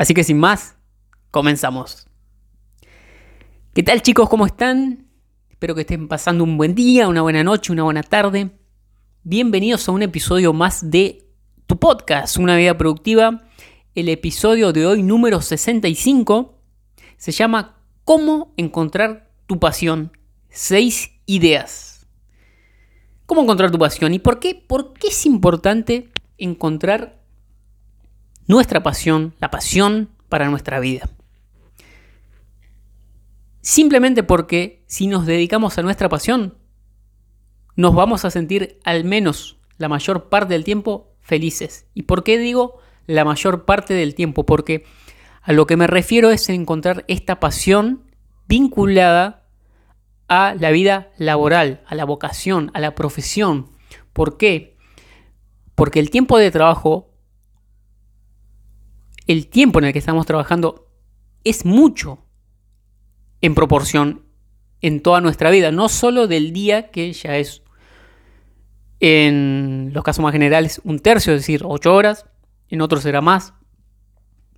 Así que sin más, comenzamos. ¿Qué tal chicos? ¿Cómo están? Espero que estén pasando un buen día, una buena noche, una buena tarde. Bienvenidos a un episodio más de tu podcast, Una vida productiva. El episodio de hoy número 65 se llama ¿Cómo encontrar tu pasión? Seis ideas. ¿Cómo encontrar tu pasión? ¿Y por qué? ¿Por qué es importante encontrar nuestra pasión, la pasión para nuestra vida. Simplemente porque si nos dedicamos a nuestra pasión, nos vamos a sentir al menos la mayor parte del tiempo felices. ¿Y por qué digo la mayor parte del tiempo? Porque a lo que me refiero es encontrar esta pasión vinculada a la vida laboral, a la vocación, a la profesión. ¿Por qué? Porque el tiempo de trabajo el tiempo en el que estamos trabajando es mucho en proporción en toda nuestra vida, no solo del día que ya es en los casos más generales un tercio, es decir, ocho horas, en otros será más,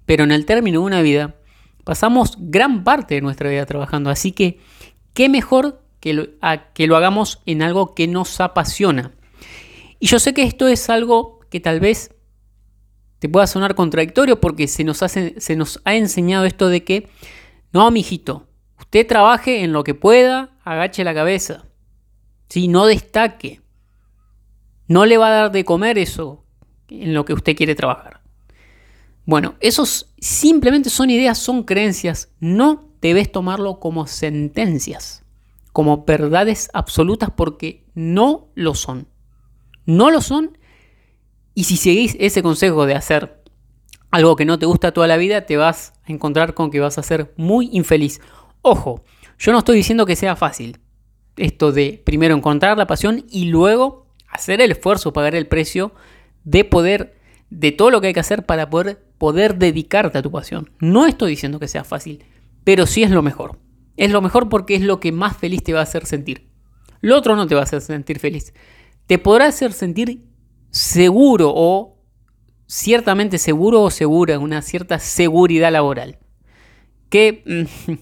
pero en el término de una vida pasamos gran parte de nuestra vida trabajando, así que qué mejor que que lo hagamos en algo que nos apasiona. Y yo sé que esto es algo que tal vez te pueda sonar contradictorio porque se nos, hace, se nos ha enseñado esto de que, no, mijito, usted trabaje en lo que pueda, agache la cabeza. ¿sí? No destaque. No le va a dar de comer eso en lo que usted quiere trabajar. Bueno, esos simplemente son ideas, son creencias. No debes tomarlo como sentencias, como verdades absolutas porque no lo son. No lo son y si seguís ese consejo de hacer algo que no te gusta toda la vida, te vas a encontrar con que vas a ser muy infeliz. Ojo, yo no estoy diciendo que sea fácil esto de primero encontrar la pasión y luego hacer el esfuerzo, pagar el precio de poder, de todo lo que hay que hacer para poder, poder dedicarte a tu pasión. No estoy diciendo que sea fácil, pero sí es lo mejor. Es lo mejor porque es lo que más feliz te va a hacer sentir. Lo otro no te va a hacer sentir feliz. Te podrá hacer sentir seguro o ciertamente seguro o segura, una cierta seguridad laboral, que mm,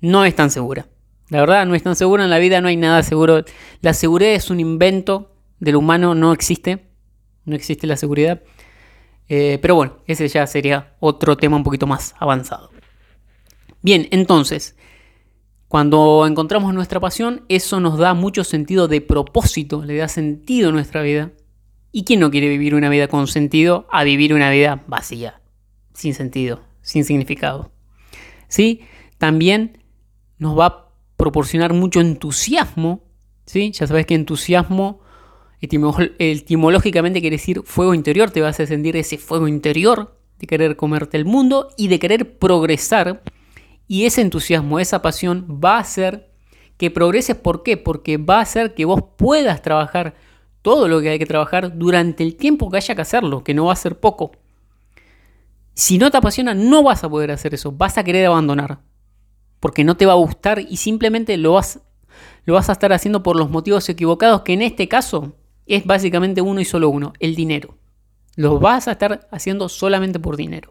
no es tan segura. La verdad, no es tan segura, en la vida no hay nada seguro. La seguridad es un invento del humano, no existe, no existe la seguridad. Eh, pero bueno, ese ya sería otro tema un poquito más avanzado. Bien, entonces, cuando encontramos nuestra pasión, eso nos da mucho sentido de propósito, le da sentido a nuestra vida. ¿Y quién no quiere vivir una vida con sentido a vivir una vida vacía, sin sentido, sin significado? ¿Sí? También nos va a proporcionar mucho entusiasmo, ¿sí? Ya sabes que entusiasmo etimológicamente quiere decir fuego interior, te vas a sentir ese fuego interior de querer comerte el mundo y de querer progresar. Y ese entusiasmo, esa pasión va a hacer que progreses. ¿Por qué? Porque va a hacer que vos puedas trabajar todo lo que hay que trabajar durante el tiempo que haya que hacerlo, que no va a ser poco. Si no te apasiona, no vas a poder hacer eso, vas a querer abandonar, porque no te va a gustar y simplemente lo vas, lo vas a estar haciendo por los motivos equivocados, que en este caso es básicamente uno y solo uno, el dinero. Lo vas a estar haciendo solamente por dinero.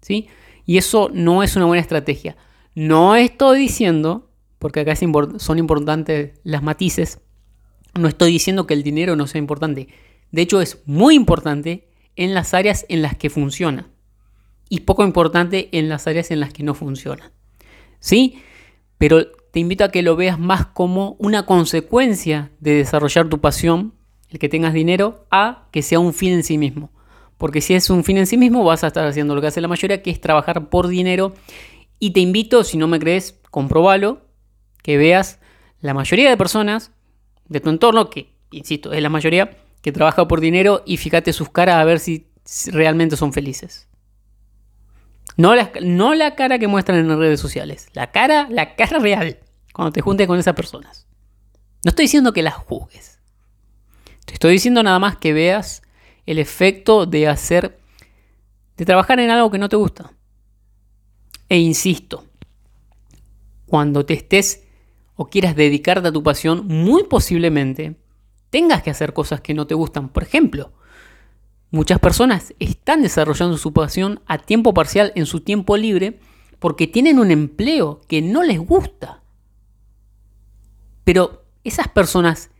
¿sí? Y eso no es una buena estrategia. No estoy diciendo, porque acá son importantes las matices, no estoy diciendo que el dinero no sea importante. De hecho, es muy importante en las áreas en las que funciona. Y poco importante en las áreas en las que no funciona. ¿Sí? Pero te invito a que lo veas más como una consecuencia de desarrollar tu pasión, el que tengas dinero, a que sea un fin en sí mismo. Porque si es un fin en sí mismo, vas a estar haciendo lo que hace la mayoría, que es trabajar por dinero. Y te invito, si no me crees, comprobalo, que veas la mayoría de personas de tu entorno, que, insisto, es la mayoría, que trabaja por dinero y fíjate sus caras a ver si realmente son felices. No la, no la cara que muestran en las redes sociales, la cara, la cara real, cuando te juntes con esas personas. No estoy diciendo que las juzgues. Te estoy diciendo nada más que veas el efecto de hacer, de trabajar en algo que no te gusta. E insisto, cuando te estés o quieras dedicarte a tu pasión, muy posiblemente tengas que hacer cosas que no te gustan. Por ejemplo, muchas personas están desarrollando su pasión a tiempo parcial en su tiempo libre porque tienen un empleo que no les gusta. Pero esas personas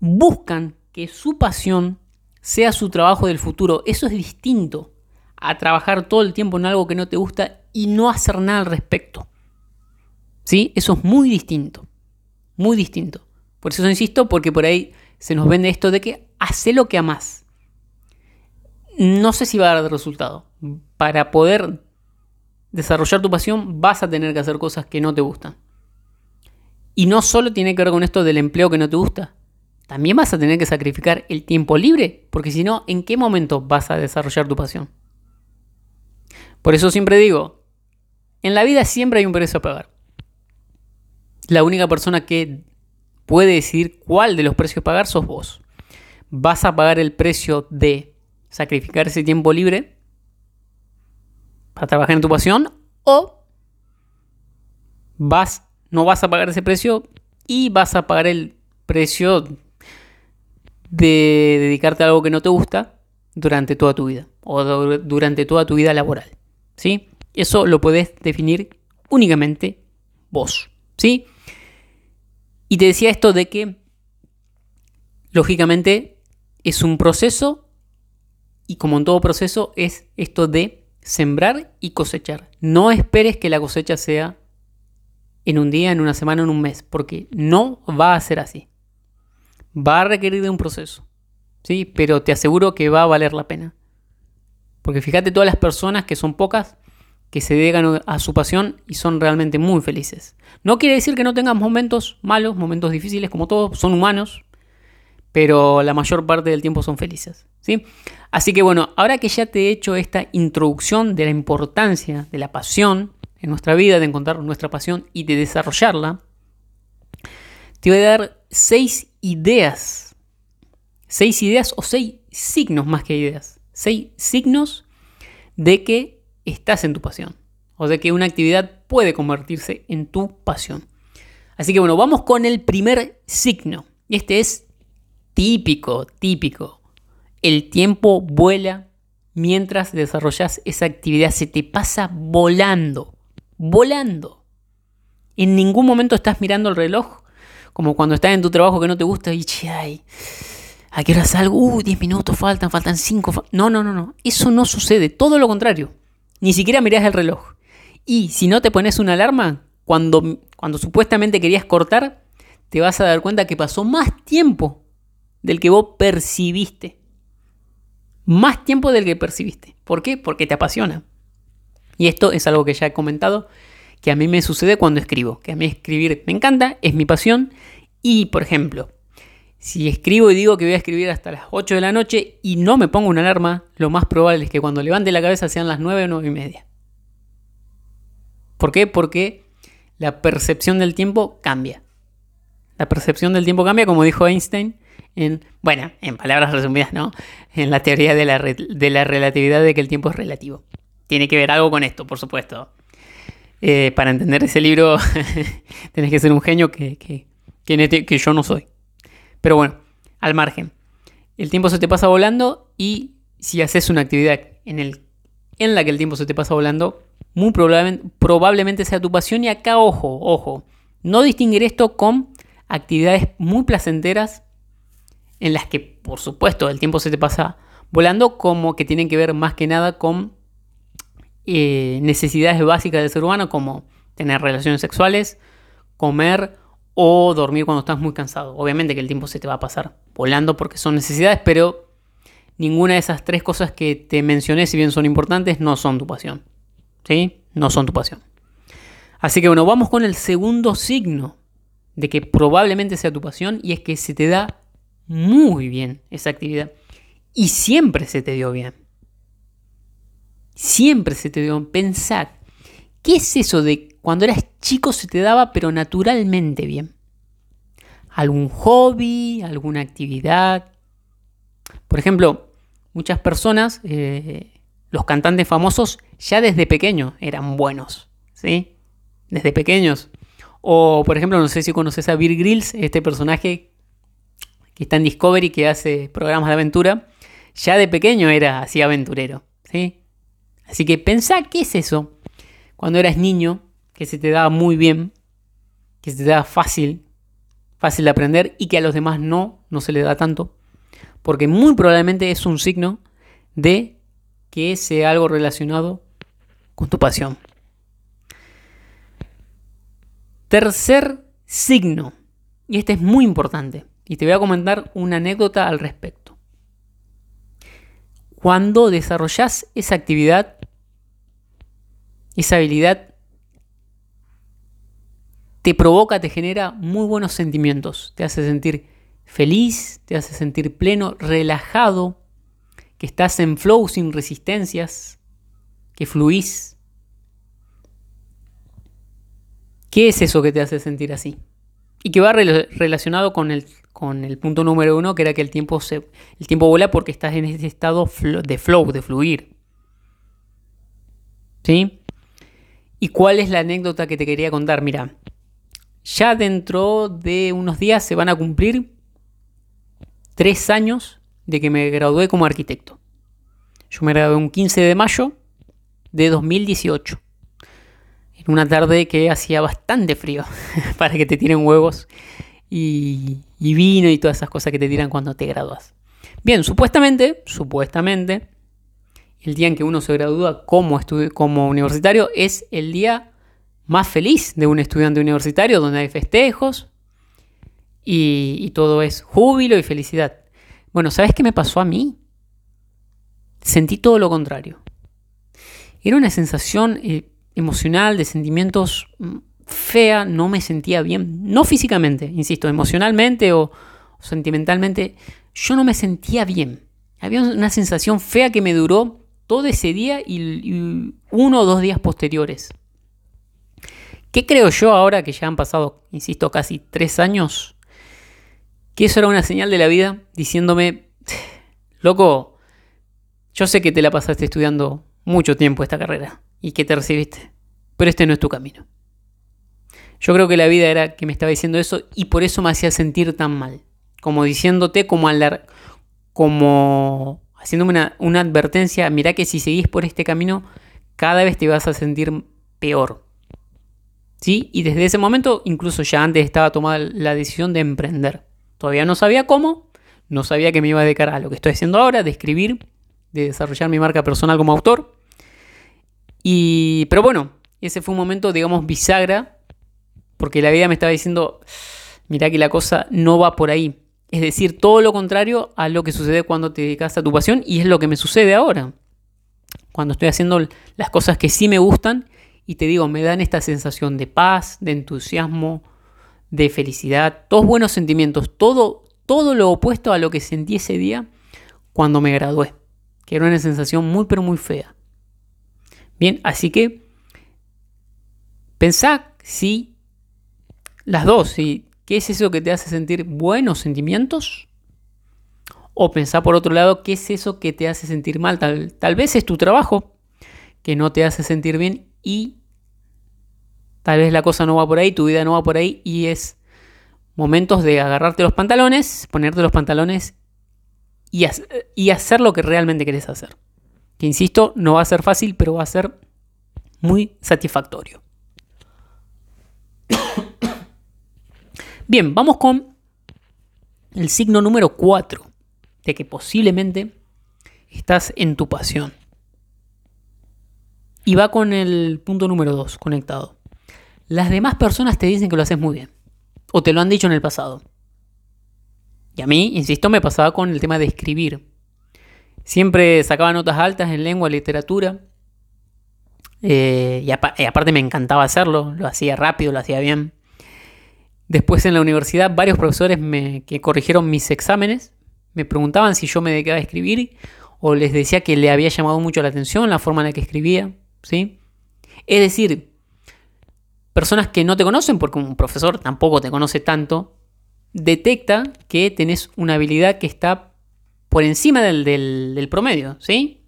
buscan que su pasión sea su trabajo del futuro. Eso es distinto a trabajar todo el tiempo en algo que no te gusta y no hacer nada al respecto. ¿Sí? Eso es muy distinto. Muy distinto. Por eso insisto, porque por ahí se nos vende esto de que hace lo que amas. No sé si va a dar resultado. Para poder desarrollar tu pasión vas a tener que hacer cosas que no te gustan. Y no solo tiene que ver con esto del empleo que no te gusta. También vas a tener que sacrificar el tiempo libre, porque si no, ¿en qué momento vas a desarrollar tu pasión? Por eso siempre digo, en la vida siempre hay un precio a pagar. La única persona que puede decidir cuál de los precios pagar sos vos. Vas a pagar el precio de sacrificar ese tiempo libre para trabajar en tu pasión o vas, no vas a pagar ese precio y vas a pagar el precio de dedicarte a algo que no te gusta durante toda tu vida o durante toda tu vida laboral. ¿Sí? Eso lo puedes definir únicamente vos. ¿Sí? Y te decía esto de que, lógicamente, es un proceso y como en todo proceso es esto de sembrar y cosechar. No esperes que la cosecha sea en un día, en una semana, en un mes, porque no va a ser así. Va a requerir de un proceso, ¿sí? Pero te aseguro que va a valer la pena. Porque fíjate todas las personas que son pocas que se dedican a su pasión y son realmente muy felices. No quiere decir que no tengan momentos malos, momentos difíciles, como todos, son humanos, pero la mayor parte del tiempo son felices. ¿sí? Así que bueno, ahora que ya te he hecho esta introducción de la importancia de la pasión en nuestra vida, de encontrar nuestra pasión y de desarrollarla, te voy a dar seis ideas. Seis ideas o seis signos más que ideas. Seis signos de que estás en tu pasión. O de que una actividad puede convertirse en tu pasión. Así que bueno, vamos con el primer signo. Y este es típico, típico. El tiempo vuela mientras desarrollas esa actividad. Se te pasa volando. Volando. En ningún momento estás mirando el reloj. Como cuando estás en tu trabajo que no te gusta y ay, ¿a qué hora salgo? Uh, 10 minutos faltan, faltan 5. no, no, no, no. Eso no sucede. Todo lo contrario. Ni siquiera mirás el reloj. Y si no te pones una alarma, cuando, cuando supuestamente querías cortar, te vas a dar cuenta que pasó más tiempo del que vos percibiste. Más tiempo del que percibiste. ¿Por qué? Porque te apasiona. Y esto es algo que ya he comentado, que a mí me sucede cuando escribo. Que a mí escribir me encanta, es mi pasión. Y, por ejemplo, si escribo y digo que voy a escribir hasta las 8 de la noche y no me pongo una alarma, lo más probable es que cuando levante la cabeza sean las 9 o 9 y media. ¿Por qué? Porque la percepción del tiempo cambia. La percepción del tiempo cambia, como dijo Einstein, en, bueno, en palabras resumidas, ¿no? En la teoría de la, de la relatividad de que el tiempo es relativo. Tiene que ver algo con esto, por supuesto. Eh, para entender ese libro, tenés que ser un genio que, que, que yo no soy. Pero bueno, al margen. El tiempo se te pasa volando y si haces una actividad en, el, en la que el tiempo se te pasa volando, muy probablemente, probablemente sea tu pasión. Y acá, ojo, ojo, no distinguir esto con actividades muy placenteras en las que, por supuesto, el tiempo se te pasa volando, como que tienen que ver más que nada con eh, necesidades básicas del ser humano, como tener relaciones sexuales, comer o dormir cuando estás muy cansado. Obviamente que el tiempo se te va a pasar volando porque son necesidades, pero ninguna de esas tres cosas que te mencioné, si bien son importantes, no son tu pasión. ¿Sí? No son tu pasión. Así que bueno, vamos con el segundo signo de que probablemente sea tu pasión y es que se te da muy bien esa actividad y siempre se te dio bien. Siempre se te dio. Pensar, ¿qué es eso de cuando eras chico se te daba pero naturalmente bien? ¿Algún hobby? ¿Alguna actividad? Por ejemplo, muchas personas, eh, los cantantes famosos, ya desde pequeños eran buenos, ¿sí? Desde pequeños. O, por ejemplo, no sé si conoces a Bill Grills, este personaje que está en Discovery, que hace programas de aventura, ya de pequeño era así aventurero, ¿sí? Así que pensá qué es eso cuando eras niño, que se te daba muy bien, que se te daba fácil, fácil de aprender y que a los demás no, no se le da tanto, porque muy probablemente es un signo de que sea algo relacionado con tu pasión. Tercer signo, y este es muy importante, y te voy a comentar una anécdota al respecto. Cuando desarrollas esa actividad, esa habilidad, te provoca, te genera muy buenos sentimientos, te hace sentir feliz, te hace sentir pleno, relajado, que estás en flow sin resistencias, que fluís. ¿Qué es eso que te hace sentir así? Y que va relacionado con el, con el punto número uno, que era que el tiempo, se, el tiempo vuela porque estás en ese estado de flow, de fluir. ¿Sí? ¿Y cuál es la anécdota que te quería contar? Mira, ya dentro de unos días se van a cumplir tres años de que me gradué como arquitecto. Yo me gradué un 15 de mayo de 2018. En una tarde que hacía bastante frío para que te tiren huevos y, vino y todas esas cosas que te tiran cuando te gradúas. Bien, supuestamente, supuestamente, el día en que uno se gradúa como, como universitario es el día más feliz de un estudiante universitario, donde hay festejos, y, todo es júbilo y felicidad. Bueno, ¿sabes qué me pasó a mí? Sentí todo lo contrario. Era una sensación eh, emocional, de sentimientos mm, fea, no me sentía bien. No físicamente, insisto, emocionalmente o, sentimentalmente, yo no me sentía bien. Había una sensación fea que me duró todo ese día y uno o dos días posteriores. ¿Qué creo yo ahora que ya han pasado, insisto, casi tres años? que eso era una señal de la vida diciéndome, loco, yo sé que te la pasaste estudiando mucho tiempo esta carrera y que te recibiste, pero este no es tu camino. Yo creo que la vida era que me estaba diciendo eso y por eso me hacía sentir tan mal, como diciéndote, como, al, como haciéndome una, una advertencia, mira que si seguís por este camino, cada vez te vas a sentir peor. ¿Sí? Y desde ese momento, incluso ya antes estaba tomada la decisión de emprender. Todavía no sabía cómo, no sabía que me iba a dedicar a lo que estoy haciendo ahora, de escribir, de desarrollar mi marca personal como autor. Y, pero bueno, ese fue un momento, digamos, bisagra, porque la vida me estaba diciendo, mira que la cosa no va por ahí. Es decir, todo lo contrario a lo que sucede cuando te dedicas a tu pasión y es lo que me sucede ahora. Cuando estoy haciendo las cosas que sí me gustan y te digo, me dan esta sensación de paz, de entusiasmo, de felicidad, todos buenos sentimientos, todo, todo lo opuesto a lo que sentí ese día cuando me gradué, que era una sensación muy pero muy fea. Bien, así que pensá si las dos, si qué es eso que te hace sentir buenos sentimientos o pensá por otro lado qué es eso que te hace sentir mal. Tal, tal vez es tu trabajo que no te hace sentir bien y Tal vez la cosa no va por ahí, tu vida no va por ahí y es momentos de agarrarte los pantalones, ponerte los pantalones y, y hacer lo que realmente querés hacer. Que insisto, no va a ser fácil, pero va a ser muy satisfactorio. Bien, vamos con el signo número 4 de que posiblemente estás en tu pasión. Y va con el punto número 2 conectado las demás personas te dicen que lo haces muy bien. O te lo han dicho en el pasado. Y a mí, insisto, me pasaba con el tema de escribir. Siempre sacaba notas altas en lengua, literatura. Eh, y, aparte me encantaba hacerlo, lo hacía rápido, lo hacía bien. Después en la universidad varios profesores me, que corrigieron mis exámenes me preguntaban si yo me dedicaba a escribir o les decía que le había llamado mucho la atención la forma en la que escribía, ¿sí? Es decir, personas que no te conocen, porque un profesor tampoco te conoce tanto, detecta que tenés una habilidad que está por encima del, promedio, ¿sí?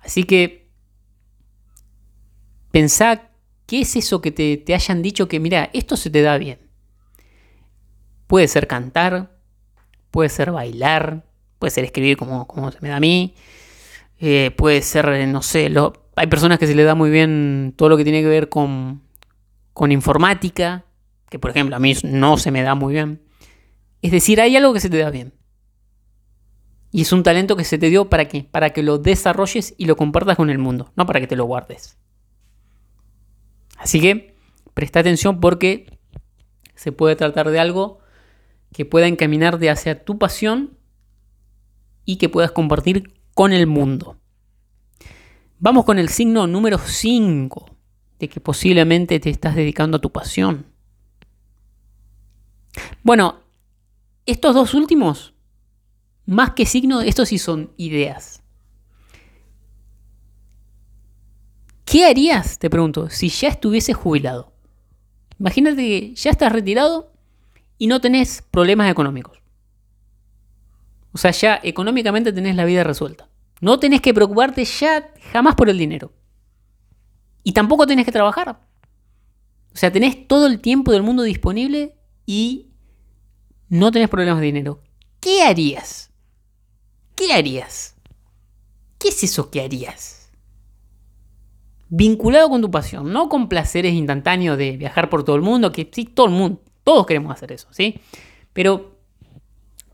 Así que pensá qué es eso que te, te hayan dicho que, mira, esto se te da bien. Puede ser cantar, puede ser bailar, puede ser escribir como, como se me da a mí, eh, puede ser, no sé, lo, hay personas que se les da muy bien todo lo que tiene que ver con, con informática, que por ejemplo a mí no se me da muy bien. Es decir, hay algo que se te da bien. Y es un talento que se te dio para qué? Para que lo desarrolles y lo compartas con el mundo, no para que te lo guardes. Así que presta atención porque se puede tratar de algo que pueda encaminarte hacia tu pasión y que puedas compartir con el mundo. Vamos con el signo número 5 de que posiblemente te estás dedicando a tu pasión. Bueno, estos dos últimos, más que signo, estos sí son ideas. ¿Qué harías, te pregunto, si ya estuviese jubilado? Imagínate que ya estás retirado y no tenés problemas económicos. O sea, ya económicamente tenés la vida resuelta. No tenés que preocuparte ya jamás por el dinero. Y tampoco tenés que trabajar. O sea, tenés todo el tiempo del mundo disponible y no tenés problemas de dinero. ¿Qué harías? ¿Qué harías? ¿Qué es eso que harías? Vinculado con tu pasión, no con placeres instantáneos de viajar por todo el mundo, que sí, todo el mundo, todos queremos hacer eso, ¿sí? Pero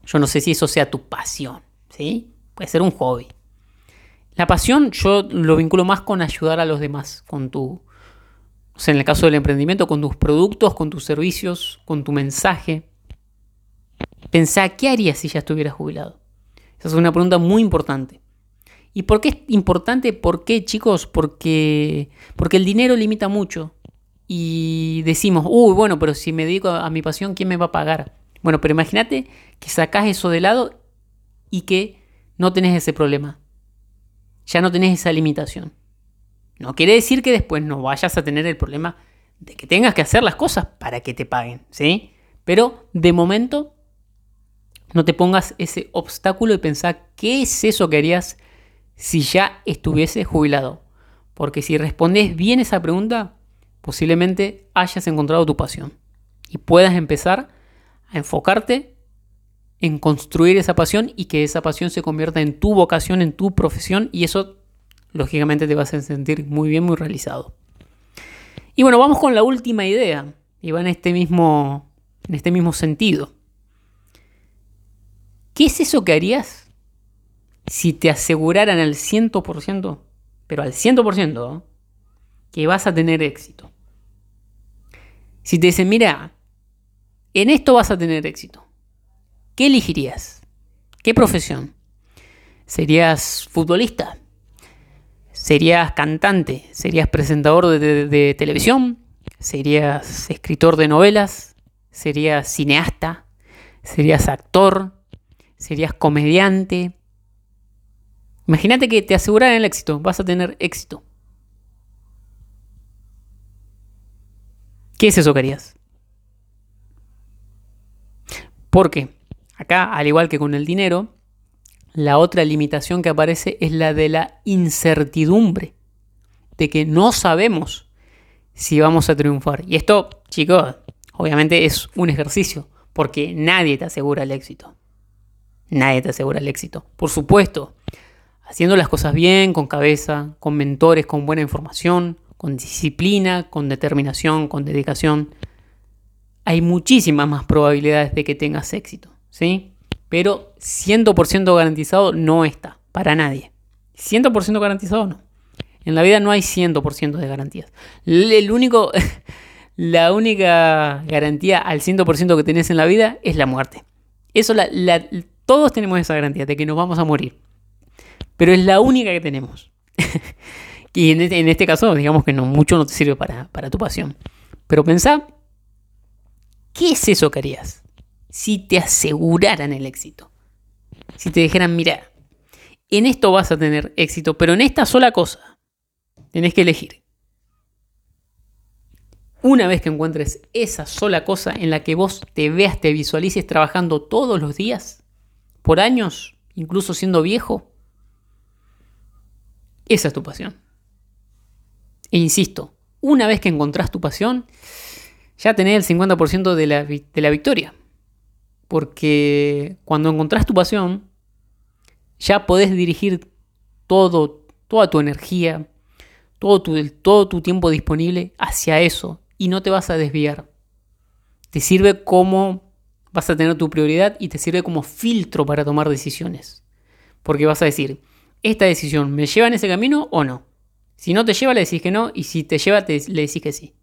yo no sé si eso sea tu pasión, ¿sí? Puede ser un hobby. La pasión yo lo vinculo más con ayudar a los demás, con tu, o sea, en el caso del emprendimiento, con tus productos, con tus servicios, con tu mensaje. Pensá, ¿qué harías si ya estuvieras jubilado? Esa es una pregunta muy importante. ¿Y por qué es importante? ¿Por qué, chicos? Porque, porque el dinero limita mucho y decimos, uy, bueno, pero si me dedico a, mi pasión, ¿quién me va a pagar? Bueno, pero imagínate que sacás eso de lado y que no tenés ese problema. Ya no tenés esa limitación. No quiere decir que después no vayas a tener el problema de que tengas que hacer las cosas para que te paguen, ¿sí? Pero de momento no te pongas ese obstáculo y pensar qué es eso que harías si ya estuviese jubilado. Porque si respondes bien esa pregunta, posiblemente hayas encontrado tu pasión y puedas empezar a enfocarte en construir esa pasión y que esa pasión se convierta en tu vocación, en tu profesión y eso lógicamente te vas a sentir muy bien, muy realizado. Y bueno, vamos con la última idea y va en este mismo, en este mismo sentido. ¿Qué es eso que harías si te aseguraran al 100%, pero al 100%, que vas a tener éxito? Si te dicen, mira, en esto vas a tener éxito, ¿qué elegirías? ¿Qué profesión? ¿Serías futbolista? ¿Serías cantante? ¿Serías presentador de, televisión? ¿Serías escritor de novelas? ¿Serías cineasta? ¿Serías actor? ¿Serías comediante? Imagínate que te aseguran el éxito, vas a tener éxito. ¿Qué es eso que harías? Porque acá, al igual que con el dinero, la otra limitación que aparece es la de la incertidumbre, de que no sabemos si vamos a triunfar. Y esto, chicos, obviamente es un ejercicio, porque nadie te asegura el éxito. Nadie te asegura el éxito. Por supuesto, haciendo las cosas bien, con cabeza, con mentores, con buena información, con disciplina, con determinación, con dedicación, hay muchísimas más probabilidades de que tengas éxito, ¿sí? Pero 100% garantizado no está, para nadie. 100% garantizado no. En la vida no hay 100% de garantías. La única garantía al 100% que tenés en la vida es la muerte. Eso todos tenemos esa garantía de que nos vamos a morir. Pero es la única que tenemos. Y este, en este, caso, digamos que no, mucho no te sirve para, tu pasión. Pero pensá, ¿qué es eso que harías si te aseguraran el éxito? Si te dijeran, mira, en esto vas a tener éxito, pero en esta sola cosa tenés que elegir. Una vez que encuentres esa sola cosa en la que vos te veas, te visualices trabajando todos los días, por años, incluso siendo viejo, esa es tu pasión. E insisto, una vez que encontrás tu pasión, ya tenés el 50% de la, de la victoria. Porque cuando encontrás tu pasión, ya podés dirigir todo, toda tu energía, todo tu, todo tu tiempo disponible hacia eso y no te vas a desviar. Te sirve como vas a tener tu prioridad y te sirve como filtro para tomar decisiones. Porque vas a decir, ¿esta decisión me lleva en ese camino o no? Si no te lleva, le decís que no, y si te lleva, le decís que sí.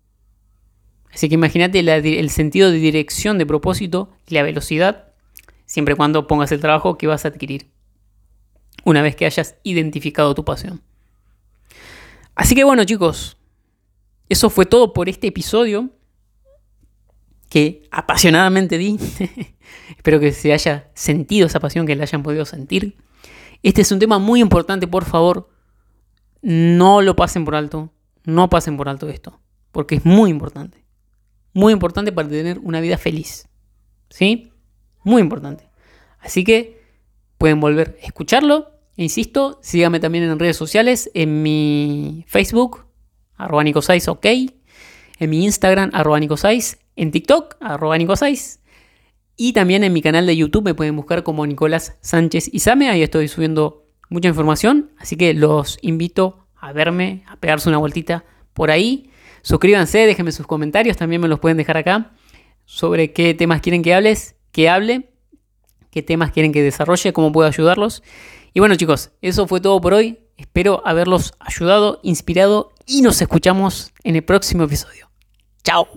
Así que imagínate el sentido de dirección, de propósito y la velocidad, siempre y cuando pongas el trabajo que vas a adquirir, una vez que hayas identificado tu pasión. Así que bueno chicos, eso fue todo por este episodio que apasionadamente di. Espero que se haya sentido esa pasión, que la hayan podido sentir. Este es un tema muy importante, por favor, no lo pasen por alto, no pasen por alto esto, porque es muy importante. Muy importante para tener una vida feliz. ¿Sí? Muy importante. Así que pueden volver a escucharlo. E insisto, síganme también en redes sociales, en mi Facebook, arroba Nico6, ok. En mi Instagram, arroba Nico6. En TikTok, arroba Nico6. Y también en mi canal de YouTube me pueden buscar como Nicolás Sánchez Izame. Ahí estoy subiendo mucha información. Así que los invito a verme, a pegarse una vueltita por ahí. Suscríbanse, déjenme sus comentarios, también me los pueden dejar acá sobre qué temas quieren que hables, que hable, qué temas quieren que desarrolle, cómo puedo ayudarlos. Y bueno chicos, eso fue todo por hoy. Espero haberlos ayudado, inspirado y nos escuchamos en el próximo episodio. Chao.